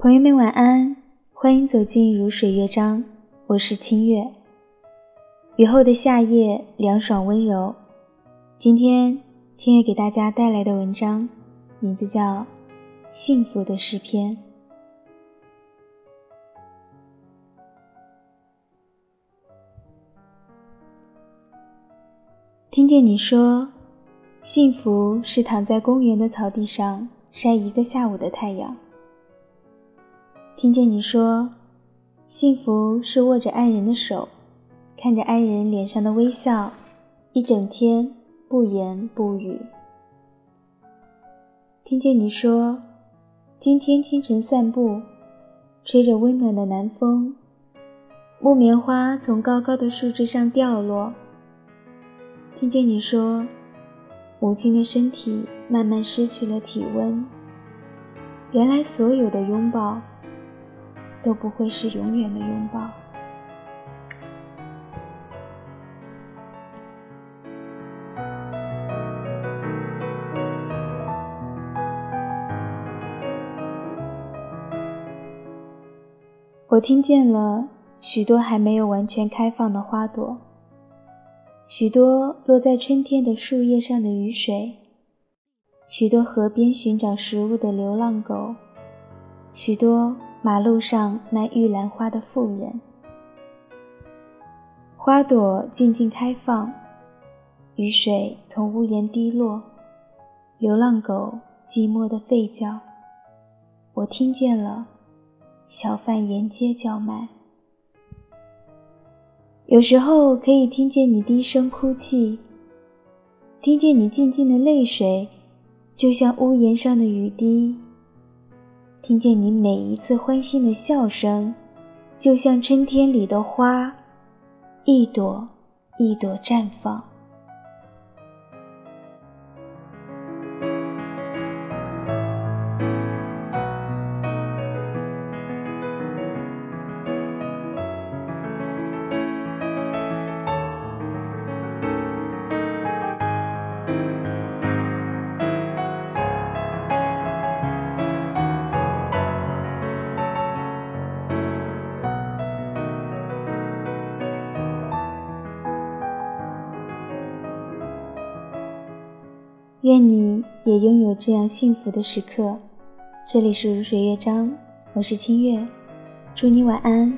朋友们晚安，欢迎走进如水乐章，我是清月。雨后的夏夜凉爽温柔，今天清月给大家带来的文章名字叫《幸福的诗篇》。听见你说，幸福是躺在公园的草地上晒一个下午的太阳。听见你说，幸福是握着爱人的手，看着爱人脸上的微笑，一整天不言不语。听见你说，今天清晨散步，吹着温暖的南风，木棉花从高高的树枝上掉落。听见你说，母亲的身体慢慢失去了体温。原来所有的拥抱。都不会是永远的拥抱。我听见了许多还没有完全开放的花朵，许多落在春天的树叶上的雨水，许多河边寻找食物的流浪狗，许多。马路上卖玉兰花的妇人，花朵静静开放，雨水从屋檐滴落，流浪狗寂寞的吠叫。我听见了，小贩沿街叫卖。有时候可以听见你低声哭泣，听见你静静的泪水，就像屋檐上的雨滴。听见你每一次欢欣的笑声，就像春天里的花，一朵一朵绽放。愿你也拥有这样幸福的时刻。这里是如水乐章，我是清月，祝你晚安。